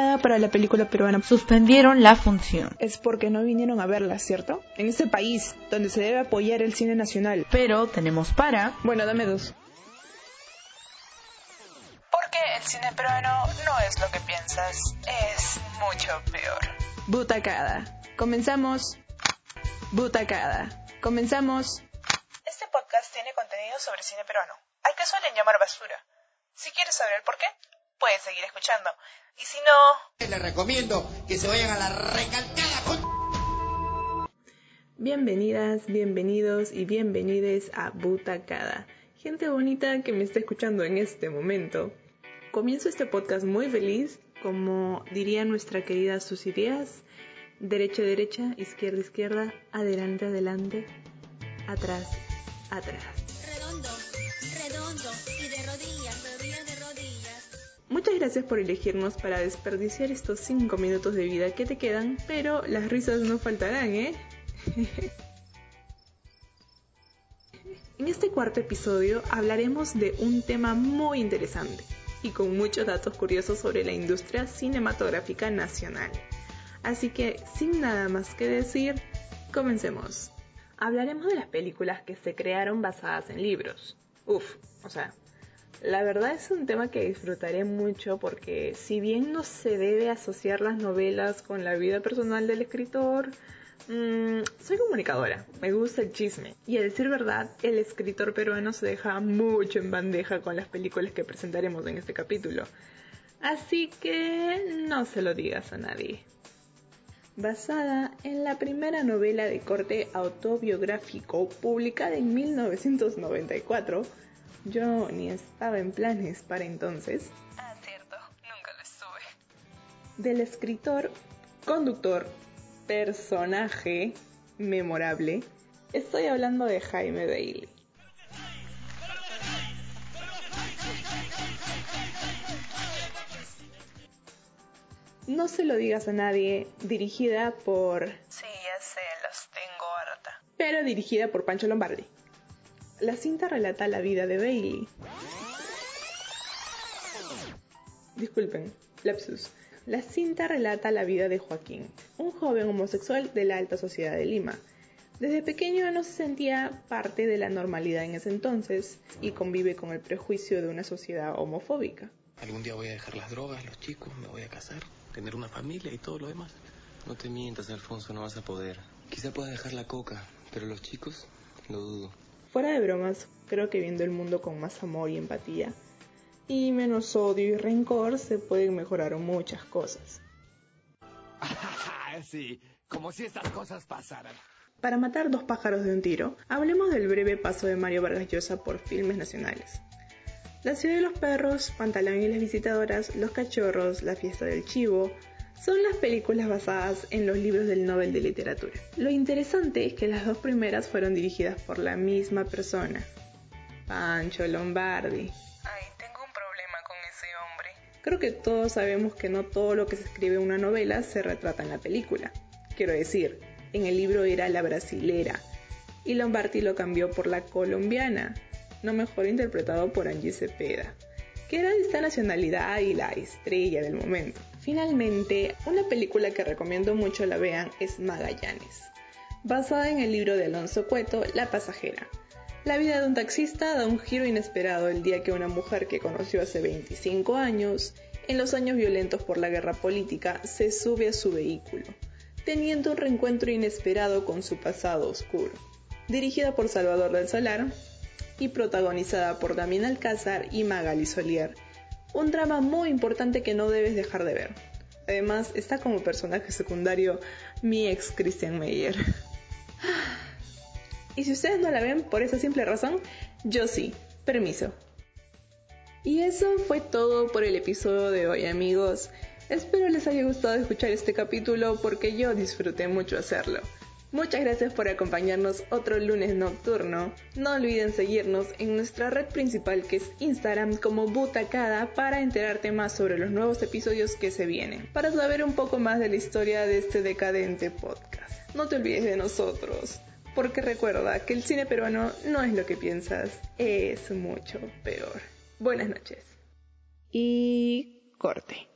entrada para la película peruana. Suspendieron la función. Es porque no vinieron a verla, ¿cierto? En este país, donde se debe apoyar el cine nacional. Pero tenemos para... Bueno, dame dos. Porque el cine peruano no es lo que piensas, es mucho peor. Butacada. Comenzamos. Butacada. Comenzamos. Este podcast tiene contenido sobre cine peruano, al que suelen llamar basura. Si quieres saber el por qué, puedes seguir escuchando. Y si no... Les recomiendo que se vayan a la recalcada con... Bienvenidas, bienvenidos y bienvenides a Butacada. Gente bonita que me está escuchando en este momento. Comienzo este podcast muy feliz, como diría nuestra querida Susy Díaz, derecha, derecha, izquierda, izquierda, adelante, adelante, atrás, atrás. Redondo, redondo y de rodillas, rodillas de rodillas. Muchas gracias por elegirnos para desperdiciar estos 5 minutos de vida que te quedan, pero las risas no faltarán, ¿eh? En este cuarto episodio hablaremos de un tema muy interesante y con muchos datos curiosos sobre la industria cinematográfica nacional. Así que, sin nada más que decir, comencemos. Hablaremos de las películas que se crearon basadas en libros. Uf, o sea, la verdad es un tema que disfrutaré mucho porque si bien no se debe asociar las novelas con la vida personal del escritor, mmm, soy comunicadora, me gusta el chisme. Y a decir verdad, el escritor peruano se deja mucho en bandeja con las películas que presentaremos en este capítulo. Así que no se lo digas a nadie basada en la primera novela de corte autobiográfico publicada en 1994. Yo ni estaba en planes para entonces. Ah, cierto, nunca lo estuve. Del escritor, conductor, personaje memorable. Estoy hablando de Jaime Bailey. No se lo digas a nadie, dirigida por... Sí, ya sé, los tengo harta. pero dirigida por Pancho Lombardi. La cinta relata la vida de Bailey. Disculpen, lapsus. La cinta relata la vida de Joaquín, un joven homosexual de la alta sociedad de Lima. Desde pequeño no se sentía parte de la normalidad en ese entonces y convive con el prejuicio de una sociedad homofóbica. Algún día voy a dejar las drogas, los chicos, me voy a casar, tener una familia y todo lo demás. No te mientas, Alfonso, no vas a poder. Quizá puedas dejar la coca, pero los chicos, lo dudo. Fuera de bromas, creo que viendo el mundo con más amor y empatía, y menos odio y rencor, se pueden mejorar muchas cosas. sí, como si estas cosas pasaran. Para matar dos pájaros de un tiro, hablemos del breve paso de Mario Vargas Llosa por filmes nacionales. La ciudad de los perros, Pantalón y las visitadoras, Los cachorros, La fiesta del chivo, son las películas basadas en los libros del Nobel de Literatura. Lo interesante es que las dos primeras fueron dirigidas por la misma persona, Pancho Lombardi. Ay, tengo un problema con ese hombre. Creo que todos sabemos que no todo lo que se escribe en una novela se retrata en la película. Quiero decir, en el libro era la brasilera y Lombardi lo cambió por la colombiana, no mejor interpretado por Angie Cepeda, que era de esta nacionalidad y la estrella del momento. Finalmente, una película que recomiendo mucho la vean es Magallanes, basada en el libro de Alonso Cueto, La pasajera. La vida de un taxista da un giro inesperado el día que una mujer que conoció hace 25 años, en los años violentos por la guerra política, se sube a su vehículo, teniendo un reencuentro inesperado con su pasado oscuro. Dirigida por Salvador del Solar y protagonizada por Damien Alcázar y Magali Solier, un drama muy importante que no debes dejar de ver. Además, está como personaje secundario mi ex Christian Meyer. Y si ustedes no la ven por esa simple razón, yo sí. Permiso. Y eso fue todo por el episodio de hoy, amigos. Espero les haya gustado escuchar este capítulo porque yo disfruté mucho hacerlo. Muchas gracias por acompañarnos otro lunes nocturno. No olviden seguirnos en nuestra red principal que es Instagram como Butacada para enterarte más sobre los nuevos episodios que se vienen, para saber un poco más de la historia de este decadente podcast. No te olvides de nosotros, porque recuerda que el cine peruano no es lo que piensas, es mucho peor. Buenas noches. Y corte.